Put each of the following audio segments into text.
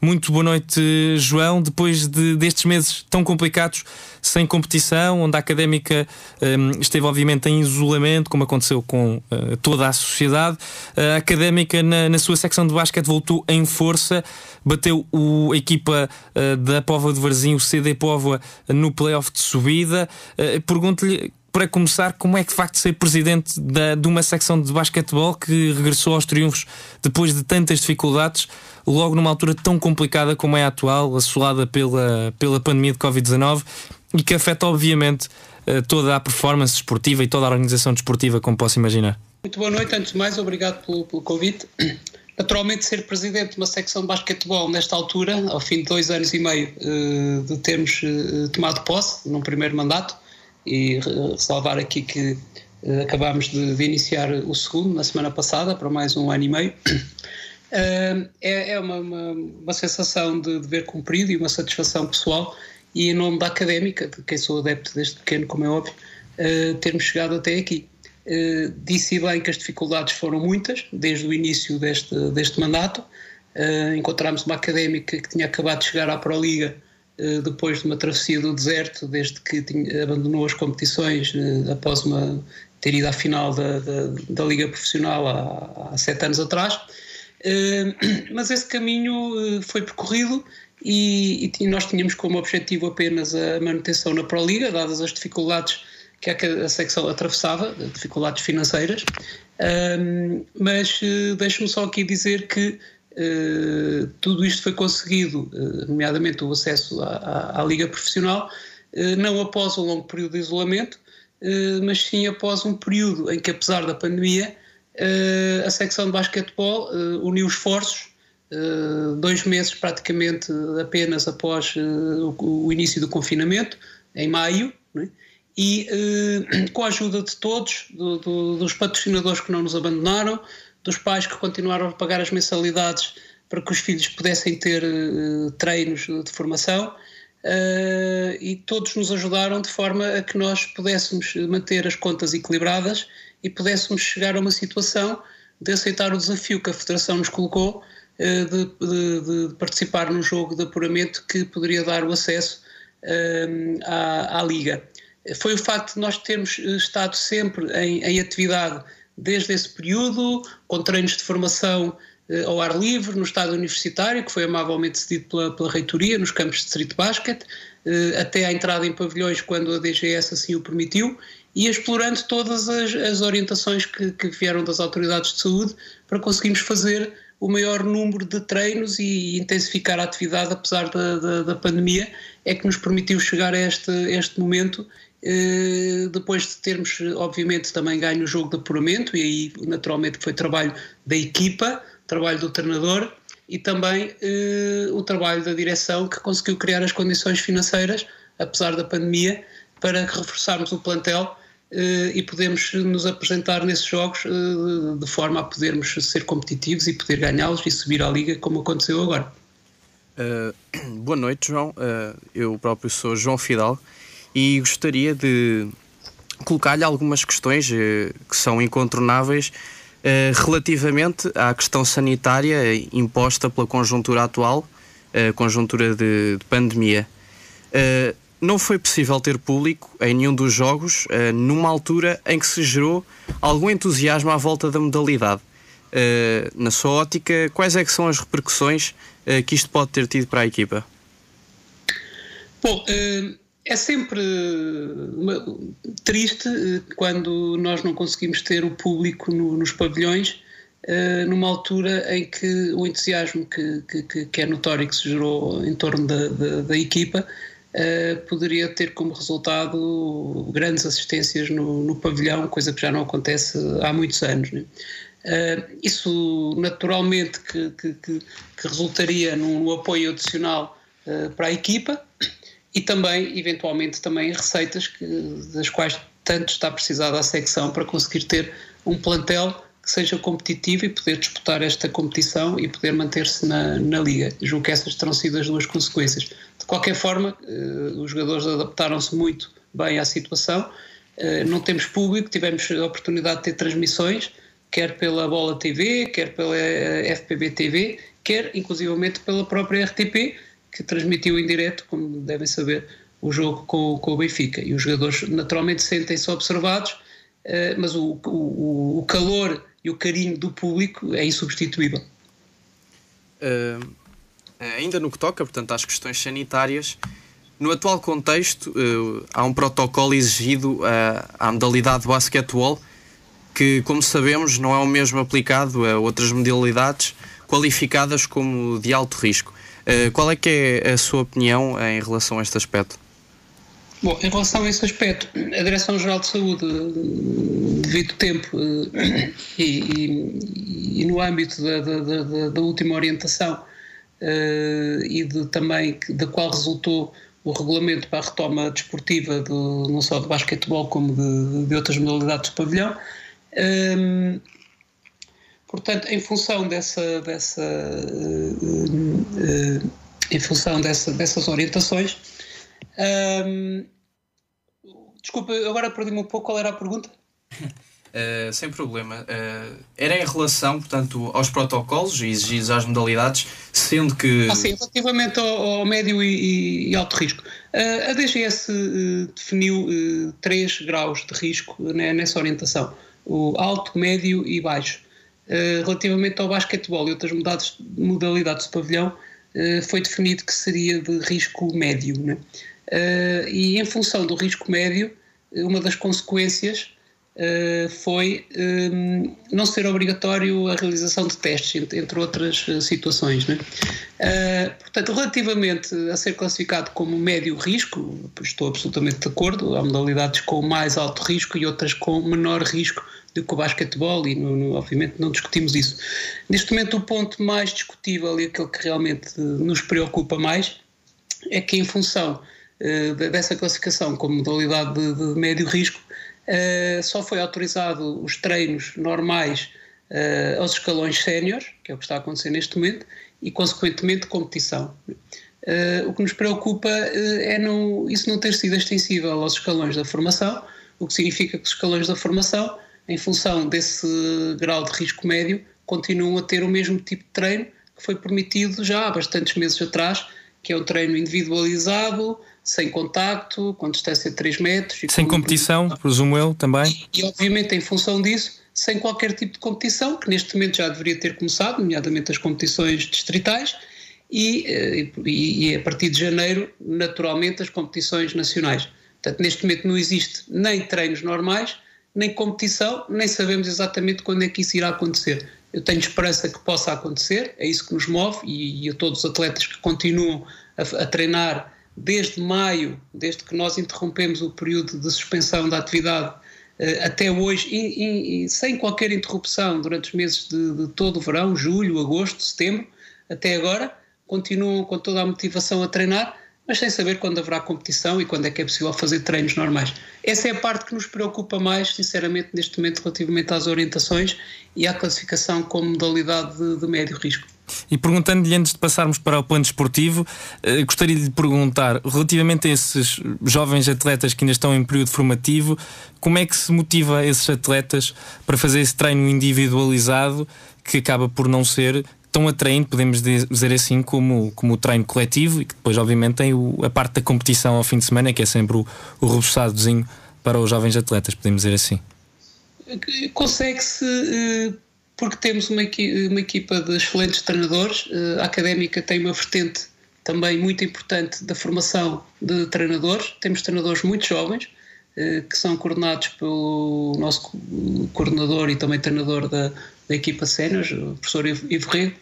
Muito boa noite, João. Depois de, destes meses tão complicados, sem competição, onde a académica um, esteve, obviamente, em isolamento, como aconteceu com uh, toda a sociedade, a académica, na, na, sua secção de basquete, voltou em força, bateu o, a equipa uh, da Póvoa de Varzim, o CD Póvoa, no playoff de subida. Uh, Pergunto-lhe para começar, como é que de facto ser presidente da, de uma secção de basquetebol que regressou aos triunfos depois de tantas dificuldades, logo numa altura tão complicada como é a atual, assolada pela, pela pandemia de Covid-19 e que afeta, obviamente, eh, toda a performance esportiva e toda a organização desportiva, como posso imaginar? Muito boa noite, antes de mais, obrigado pelo, pelo convite. Naturalmente, ser presidente de uma secção de basquetebol nesta altura, ao fim de dois anos e meio uh, de termos uh, tomado posse num primeiro mandato, e salvar aqui que uh, acabámos de, de, iniciar o segundo na semana passada, para mais um ano e meio. Uh, é, é uma, uma, uma, sensação de dever cumprido e uma satisfação pessoal, e em nome da académica, de quem sou adepto desde pequeno, como é óbvio, termos chegado até aqui. Disse bem que as dificuldades foram muitas, desde o início deste, deste mandato. Encontramos uma académica que tinha acabado de chegar à Proliga depois de uma travessia do deserto, desde que tinha, abandonou as competições após uma, ter ido à final da, da, da Liga Profissional há, há sete anos atrás. mas esse caminho foi percorrido e, e, nós tínhamos como objetivo apenas a manutenção na Proliga, dadas as dificuldades que a secção atravessava, dificuldades financeiras. Mas deixe-me só aqui dizer que tudo isto foi conseguido, uh, nomeadamente o acesso à, à, Liga Profissional, não após um longo período de isolamento, mas sim após um período em que, apesar da pandemia, a secção de basquetebol uniu esforços dois meses praticamente apenas após o, início do confinamento, em maio, né? e com a ajuda de todos, do, do, dos patrocinadores que não nos abandonaram, dos pais que continuaram a pagar as mensalidades para que os filhos pudessem ter treinos de formação, e todos nos ajudaram de forma a que nós pudéssemos manter as contas equilibradas e pudéssemos chegar a uma situação de aceitar o desafio que a Federação nos colocou eh, de, de, de, participar num jogo de apuramento que poderia dar o acesso à, à, Liga. Foi o facto de nós termos estado sempre em, em atividade desde esse período, com treinos de formação uh, ao ar livre, no estádio universitário, que foi amavelmente cedido pela, pela reitoria, nos campos de street basket, uh, até à entrada em pavilhões, quando a DGS assim o permitiu, e explorando todas as, as orientações que, que, vieram das autoridades de saúde para conseguirmos fazer o maior número de treinos e intensificar a atividade, apesar da, da, da pandemia, é que nos permitiu chegar a este, este momento. Eh, depois de termos, obviamente, também ganho o jogo de apuramento, e aí, naturalmente, foi trabalho da equipa, trabalho do treinador e também eh, o trabalho da direção que conseguiu criar as condições financeiras, apesar da pandemia, para reforçarmos o plantel Uh, e podemos nos apresentar nesses jogos uh, de forma a podermos ser competitivos e poder ganhá-los e subir à liga como aconteceu agora. Uh, boa noite, João. eu próprio sou João Fidal e gostaria de colocar-lhe algumas questões que são incontornáveis relativamente à questão sanitária imposta pela conjuntura atual, conjuntura de, de pandemia não foi possível ter público em nenhum dos jogos uh, numa altura em que se gerou algum entusiasmo à volta da modalidade. Uh, na sua ótica, quais é que são as repercussões uh, que isto pode ter tido para a equipa? Bom, é sempre triste quando nós não conseguimos ter o público no, nos pavilhões numa altura em que o entusiasmo que, que, que, é notório que se gerou em torno da, da, da equipa poderia ter como resultado grandes assistências no, no, pavilhão, coisa que já não acontece há muitos anos. Né? Isso naturalmente que, que, resultaria num, apoio adicional para a equipa e também, eventualmente, também receitas das quais tanto está precisada a secção para conseguir ter um plantel que seja competitivo e poder disputar esta competição e poder manter-se na, na liga. Julgo que essas terão sido as duas consequências. De qualquer forma, eh, os jogadores adaptaram-se muito bem à situação. Eh, não temos público, tivemos a oportunidade de ter transmissões, quer pela Bola TV, quer pela FPB TV, quer inclusivamente pela própria RTP, que transmitiu em direto, como devem saber, o jogo com, com o Benfica. E os jogadores naturalmente sentem-se observados, uh, mas o, o, o, calor e o carinho do público é insubstituível. Uh, ainda no que toca, portanto, às questões sanitárias, no atual contexto, uh, há um protocolo exigido à modalidade de basquetebol que, como sabemos, não é o mesmo aplicado a outras modalidades qualificadas como de alto risco. Uh, qual é que é a sua opinião em relação a este aspecto? Bom, em relação a esse aspecto, a Direção-Geral de Saúde, devido tempo eh, e, e, e, no âmbito da, da, da, da última orientação uh, e de, também da qual resultou o regulamento para a retoma desportiva do, não só de basquetebol como de, de outras modalidades de pavilhão, portanto, em função dessa, dessa uh, uh, em função dessa, dessas orientações, um, desculpa, agora perdi-me um pouco qual era a pergunta. Uh, sem problema. Uh, era em relação, portanto, aos protocolos exigidos às modalidades, sendo que. Ah, sim, relativamente ao, ao médio e, e, alto risco. Uh, a DGS definiu três graus de risco né, nessa orientação: o alto, médio e baixo. Relativamente ao basquetebol e outras modalidades, de pavilhão, foi definido que seria de risco médio. Né? Uh, e em função do risco médio, uma das consequências foi eh, não ser obrigatório a realização de testes, entre, outras situações. Né? Portanto, relativamente a ser classificado como médio risco, estou absolutamente de acordo, há modalidades com mais alto risco e outras com menor risco do que o basquetebol e no, no, obviamente não discutimos isso. Neste momento o ponto mais discutível e aquele que realmente nos preocupa mais é que em função eh, dessa classificação como modalidade de, de médio risco, uh, só foi autorizado os treinos normais uh, aos escalões séniores, que é o que está a acontecer neste momento, e consequentemente competição. o que nos preocupa é não, isso não ter sido extensível aos escalões da formação, o que significa que os escalões da formação, em função desse grau de risco médio, continuam a ter o mesmo tipo de treino que foi permitido já há bastantes meses atrás, que é um treino individualizado, sem contacto, com distância de 3 metros. sem com... competição, presumo eu também. E, e, obviamente, em função disso, sem qualquer tipo de competição, que neste momento já deveria ter começado, nomeadamente as competições distritais, e, eh, e, e a partir de janeiro, naturalmente, as competições nacionais. Portanto, neste momento não existe nem treinos normais, nem competição, nem sabemos exatamente quando é que isso irá acontecer. Eu tenho esperança que possa acontecer, é isso que nos move, e, e a todos os atletas que continuam a, a treinar desde maio, desde que nós interrompemos o período de suspensão da atividade eh, até hoje, sem qualquer interrupção durante os meses de, de, todo o verão, julho, agosto, setembro, até agora, continuam com toda a motivação a treinar, mas sem saber quando haverá competição e quando é que é possível fazer treinos normais. Essa é a parte que nos preocupa mais, sinceramente, neste momento, relativamente às orientações e à classificação como modalidade de, de médio risco. E perguntando-lhe antes de passarmos para o plano desportivo, eh, gostaria de lhe perguntar, relativamente a esses jovens atletas que ainda estão em período formativo, como é que se motiva esses atletas para fazer esse treino individualizado que acaba por não ser tão atraente, podemos dizer assim, como, como o treino coletivo e que depois, obviamente, tem o, a parte da competição ao fim de semana, que é sempre o, o para os jovens atletas, podemos dizer assim? Consegue-se. Uh porque temos uma, uma equipa de excelentes treinadores. Eh, a académica tem uma vertente também muito importante da formação de treinadores. Temos treinadores muito jovens eh, que são coordenados pelo nosso coordenador e também treinador da, da equipa sénior, o professor Ivo Rego.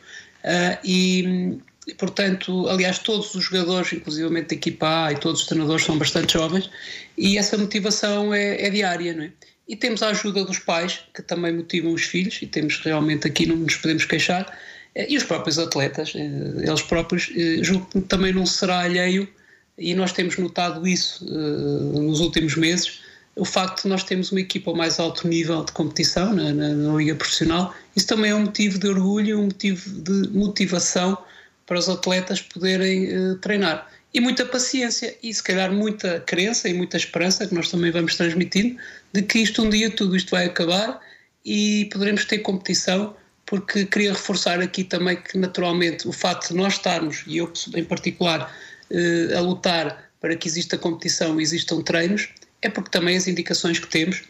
Eh, e, portanto, aliás, todos os jogadores, inclusivamente da equipa A e todos os treinadores, são bastante jovens e essa motivação é, é diária, não é? E temos a ajuda dos pais, que também motivam os filhos, e temos realmente aqui, não nos podemos queixar, eh, e os próprios atletas, eh, eles próprios, eh, julgo que também não será alheio, e nós temos notado isso nos últimos meses, o facto de nós termos uma equipa ao mais alto nível de competição na, na, na, Liga Profissional, isso também é um motivo de orgulho, um motivo de motivação para os atletas poderem uh, treinar. E muita paciência e se calhar muita crença e muita esperança que nós também vamos transmitindo de que isto um dia tudo isto vai acabar e poderemos ter competição porque queria reforçar aqui também que, naturalmente, o facto de nós estarmos, e eu em particular, a lutar para que exista competição e existam treinos, é porque também as indicações que temos,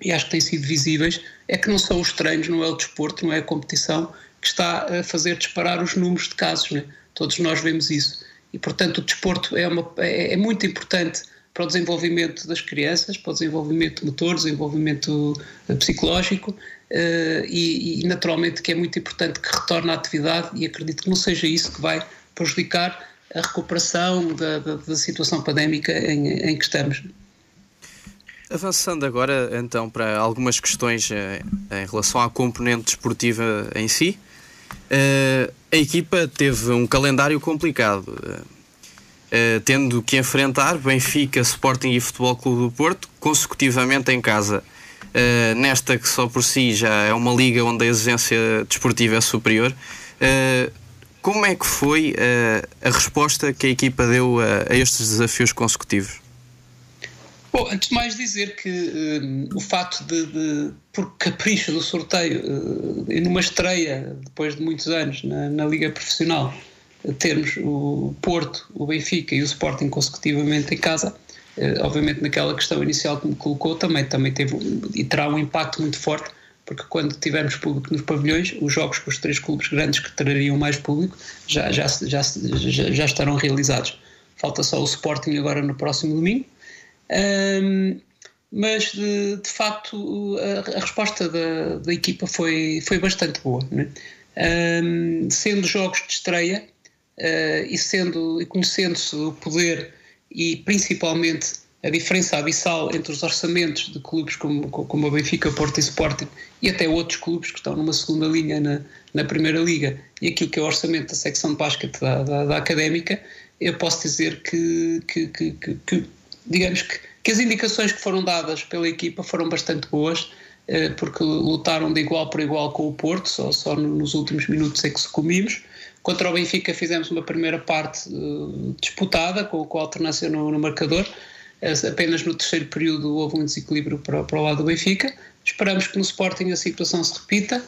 e acho que têm sido visíveis, é que não são os treinos, não é o desporto, não é a competição que está a fazer disparar os números de casos. Né? Todos nós vemos isso. E, portanto, o desporto é, uma, é, é muito importante para o desenvolvimento das crianças, para o desenvolvimento motor, desenvolvimento eh, psicológico uh, e, e, naturalmente que é muito importante que retorne à atividade e acredito que não seja isso que vai prejudicar a recuperação da, da, da situação pandémica em, em, que estamos. Avançando agora então para algumas questões uh, em relação à componente desportiva em si, uh, a equipa teve um calendário complicado eh, tendo que enfrentar Benfica, Sporting e Futebol Clube do Porto consecutivamente em casa. Nesta que só por si já é uma liga onde a exigência desportiva é superior. Uh, como é que foi a resposta que a equipa deu a, a estes desafios consecutivos? Bom, antes de mais dizer que o facto de, de, por capricho do sorteio, uh, numa estreia, depois de muitos anos na, na Liga Profissional, termos o Porto, o Benfica e o Sporting consecutivamente em casa, eh, obviamente naquela questão inicial que me colocou também, também teve e terá um impacto muito forte, porque quando tivermos público nos pavilhões, os jogos com os três clubes grandes que trariam mais público já, já, já, já, já estarão realizados. Falta só o Sporting agora no próximo domingo. Um, mas de, de facto a, a, resposta da, da equipa foi, foi bastante boa. Né? Um, sendo jogos de estreia, uh, e sendo e conhecendo-se o poder e principalmente a diferença abissal entre os orçamentos de clubes como, como a Benfica, Porto e Sporting e até outros clubes que estão numa segunda linha na, na Primeira Liga e aquilo que é o orçamento da secção de basquete da, da, da Académica, eu posso dizer que, que, que, que digamos que, que, as indicações que foram dadas pela equipa foram bastante boas, eh, porque lutaram de igual para igual com o Porto, só, só nos últimos minutos é que sucumbimos, Contra o Benfica fizemos uma primeira parte uh, disputada, com, com a alternância no, no marcador. Apenas no terceiro período houve um desequilíbrio para, para o lado do Benfica. Esperamos que no Sporting a situação se repita.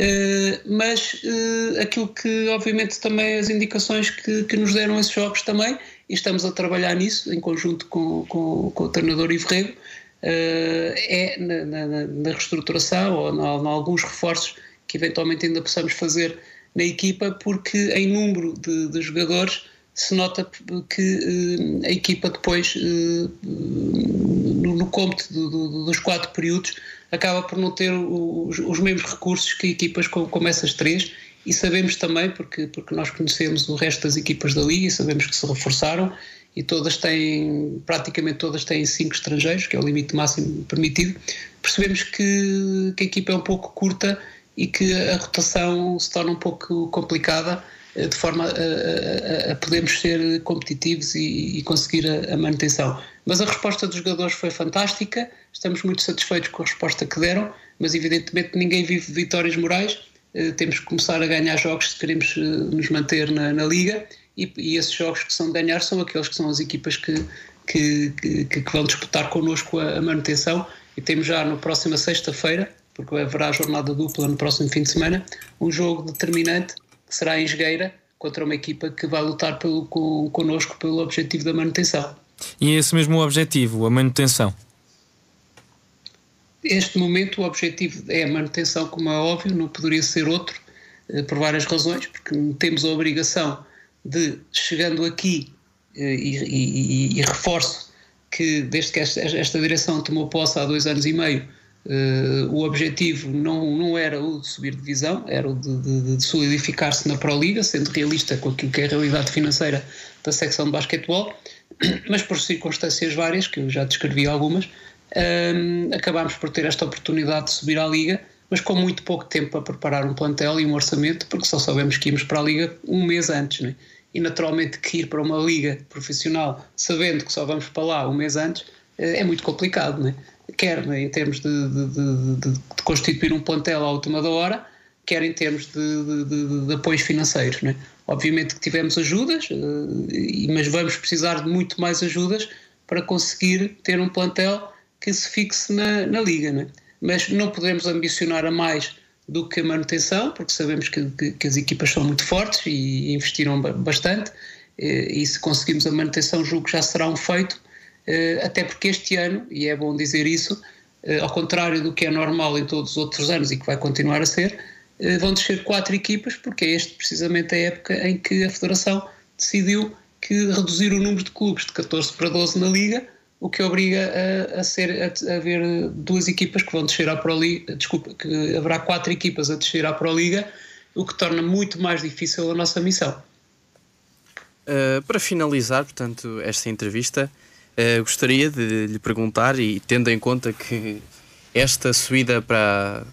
Uh, mas uh, aquilo que, obviamente, também as indicações que, que, nos deram esses jogos também, e estamos a trabalhar nisso em conjunto com, com, com o treinador Ivo Rego, uh, é na, na, na, reestruturação ou em alguns reforços que eventualmente ainda possamos fazer na equipa, porque em número de, de jogadores se nota que uh, a equipa depois, uh, no, no cômputo do, do, dos quatro períodos, acaba por não ter os, os mesmos recursos que equipas como, como, essas três. E sabemos também, porque, porque nós conhecemos o resto das equipas da Liga e sabemos que se reforçaram e todas têm, praticamente todas têm cinco estrangeiros, que é o limite máximo permitido, percebemos que, que a equipa é um pouco curta e que a rotação se torna um pouco complicada eh, de forma a, a, a podermos ser competitivos e, e conseguir a, a, manutenção. Mas a resposta dos jogadores foi fantástica, estamos muito satisfeitos com a resposta que deram, mas evidentemente ninguém vive vitórias morais, eh, temos que começar a ganhar jogos se queremos eh, nos manter na, na liga. E, e, esses jogos que são de ganhar são aqueles que são as equipas que, que, que, que vão disputar connosco a, manutenção. E temos já na próxima sexta-feira porque haverá jornada dupla no próximo fim de semana, um jogo determinante será em Jogueira contra uma equipa que vai lutar pelo, com, connosco pelo objetivo da manutenção. E é esse mesmo o objetivo, a manutenção? Este momento o objetivo é a manutenção, como é óbvio, não poderia ser outro, eh, por várias razões, porque temos a obrigação de, chegando aqui, eh, e, e, e reforço que desde que esta, esta direção tomou posse há dois anos e meio, Uh, o objetivo não, não era o de subir divisão, era o de, de, de solidificar-se na Pro Liga, sendo realista com aquilo que é a realidade financeira da secção de basquetebol, mas por circunstâncias várias, que eu já descrevi algumas, um, ehm, acabámos por ter esta oportunidade de subir à Liga, mas com muito pouco tempo para preparar um plantel e um orçamento, porque só sabemos que íamos para a Liga um mês antes, né? e naturalmente que ir para uma Liga profissional sabendo que só vamos para lá um mês antes eh, é muito complicado, né? Quer né, em termos de, de, de, de, constituir um plantel à última da hora, quer em termos de, apoios financeiros. Né? Obviamente que tivemos ajudas, eh, mas vamos precisar de muito mais ajudas para conseguir ter um plantel que se fixe na, na liga. Né? Mas não podemos ambicionar a mais do que a manutenção, porque sabemos que, que, que as equipas são muito fortes e investiram bastante. E se conseguimos a manutenção, julgo que já será um feito, até porque este ano, e é bom dizer isso, ao contrário do que é normal em todos os outros anos e que vai continuar a ser, vão descer quatro equipas, porque é este precisamente a época em que a Federação decidiu que reduzir o número de clubes de 14 para 12 na Liga o que obriga a, a ser a, a, haver duas equipas que vão descer à Pro Liga, desculpa, que haverá quatro equipas a descer à Pro Liga, o que torna muito mais difícil a nossa missão. Uh, para finalizar, portanto, esta entrevista, uh, gostaria de lhe perguntar, e tendo em conta que esta subida para,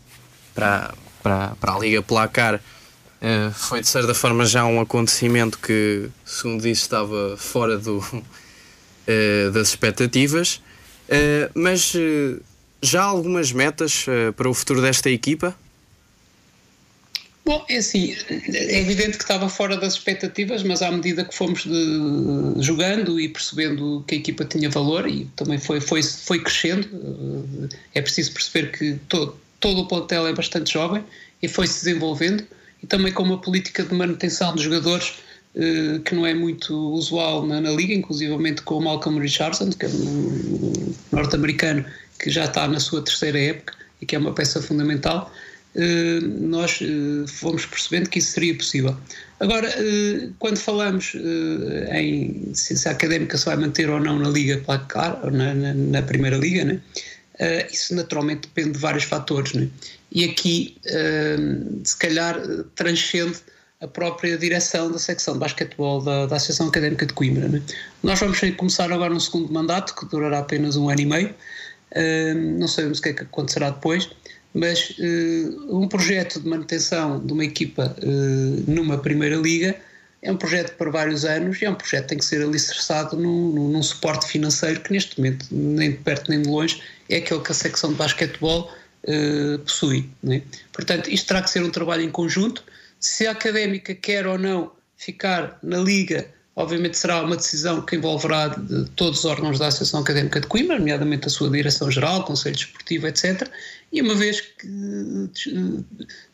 para, para, para a Liga Placar uh, foi de certa forma já um acontecimento que, segundo disse, estava fora do, uh, das expectativas, mas já há algumas metas para o futuro desta equipa? Bom, é assim, é evidente que estava fora das expectativas, mas à medida que fomos de, jogando e percebendo que a equipa tinha valor e também foi, foi, foi crescendo, é preciso perceber que todo, todo o plantel é bastante jovem e foi-se desenvolvendo e também com uma política de manutenção dos jogadores eh, que não é muito usual na, na liga, inclusivamente com o Malcolm Richardson, que é um norte-americano que já está na sua terceira época e que é uma peça fundamental. Uh, nós uh, fomos percebendo que isso seria possível. Agora, uh, quando falamos em se, a académica se vai manter ou não na Liga Placar, na, na, na Primeira Liga, né? isso naturalmente depende de vários fatores. Né? E aqui, se calhar, transcende a própria direção da secção de basquetebol da, da Associação Académica de Coimbra. Né? Nós vamos começar agora um segundo mandato que durará apenas um ano e meio. Não sabemos o que é que acontecerá depois, mas uh, um projeto de manutenção de uma equipa uh, numa primeira liga é um projeto para vários anos e é um projeto que tem que ser alicerçado num, num, num suporte financeiro que neste momento, nem de perto nem de longe, é aquele que a secção de basquetebol possui. Né? Portanto, isto terá que ser um trabalho em conjunto se a académica quer ou não ficar na Liga, obviamente será uma decisão que envolverá de todos os órgãos da Associação Académica de Coimbra, nomeadamente a sua Direção-Geral, Conselho Desportivo, etc. E uma vez que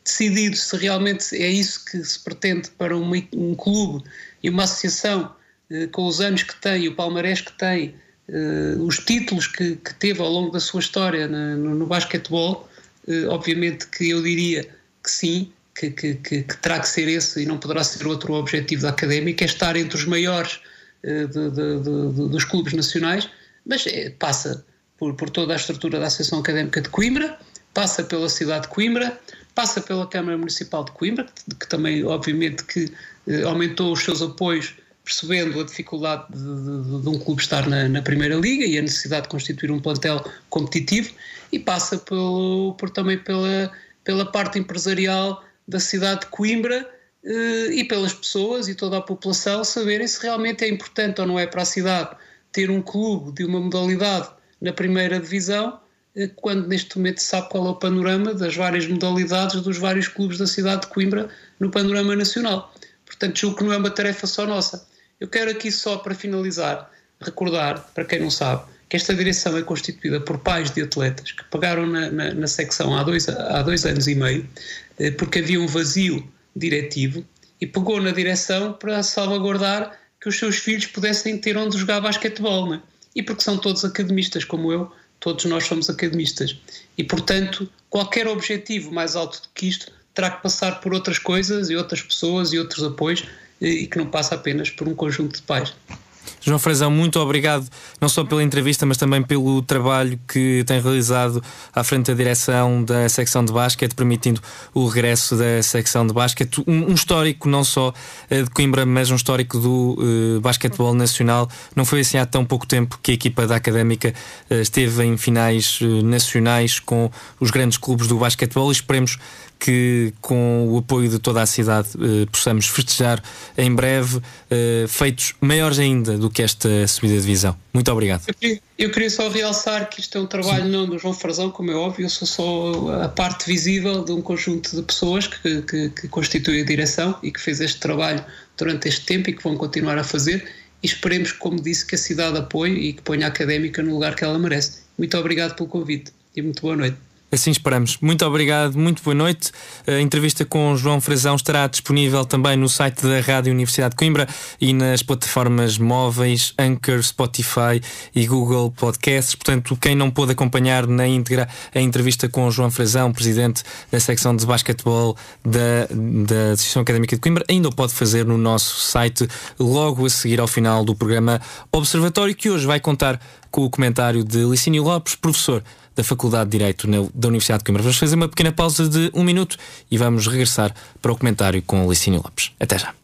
decidido se realmente é isso que se pretende para um, um clube e uma associação eh, com os anos que tem, o palmarés que tem, eh, os títulos que, que, teve ao longo da sua história no, no basquetebol, eh, obviamente que eu diria que sim, que, que, que, que, terá que ser esse e não poderá ser outro objetivo da académica, é estar entre os maiores uh, de, de, de, dos clubes nacionais, mas é, passa por, por toda a estrutura da Associação Académica de Coimbra, passa pela cidade de Coimbra, passa pela Câmara Municipal de Coimbra, que, que também, obviamente, que uh, aumentou os seus apoios percebendo a dificuldade de, de, de um clube estar na, na, Primeira Liga e a necessidade de constituir um plantel competitivo, e passa pelo, por, também pela, pela parte empresarial da cidade de Coimbra eh, e pelas pessoas e toda a população saberem se realmente é importante ou não é para a cidade ter um clube de uma modalidade na primeira divisão, eh, quando neste momento se sabe qual é o panorama das várias modalidades dos vários clubes da cidade de Coimbra no panorama nacional. Portanto, julgo que não é uma tarefa só nossa. Eu quero aqui só para finalizar recordar, para quem não sabe, que esta direção é constituída por pais de atletas que pagaram na, na, na secção há dois, há dois anos e meio porque havia um vazio diretivo e pegou na direção para salvaguardar que os seus filhos pudessem ter onde jogar basquetebol, né? e porque são todos academistas como eu, todos nós somos academistas. E, portanto, qualquer objetivo mais alto do que isto terá que passar por outras coisas e outras pessoas e outros apoios eh, e que não passa apenas por um conjunto de pais. João Frazão, muito obrigado não só pela entrevista, mas também pelo trabalho que tem realizado à frente da direção da secção de basquete, permitindo o regresso da secção de basquete. Um, um histórico não só uh, de Coimbra, mas um histórico do uh, basquetebol nacional. Não foi assim há tão pouco tempo que a equipa da Académica uh, esteve em finais nacionais com os grandes clubes do basquetebol e esperemos que com o apoio de toda a cidade eh, possamos festejar em breve eh, feitos maiores ainda do que esta subida de divisão. Muito obrigado. Eu queria, eu queria só realçar que isto é um trabalho Sim. não do João Frazão, como é óbvio, eu sou só a parte visível de um conjunto de pessoas que, que, que constitui a direção e que fez este trabalho durante este tempo e que vão continuar a fazer e esperemos, como disse, que a cidade apoie e que ponha a académica no lugar que ela merece. Muito obrigado pelo convite e muito boa noite. Assim esperamos. Muito obrigado, muito boa noite. A entrevista com João Frazão estará disponível também no site da Rádio Universidade de Coimbra e nas plataformas móveis Anchor, Spotify e Google Podcasts. Portanto, quem não pôde acompanhar na íntegra a entrevista com João Frazão, presidente da secção de basquetebol da, da Associação Académica de Coimbra, ainda o pode fazer no nosso site logo a seguir ao final do programa Observatório, que hoje vai contar com o comentário de Licínio Lopes, professor da Faculdade de Direito da Universidade de Coimbra. Vamos fazer uma pequena pausa de um minuto e vamos regressar para o comentário com Licínio Lopes. Até já.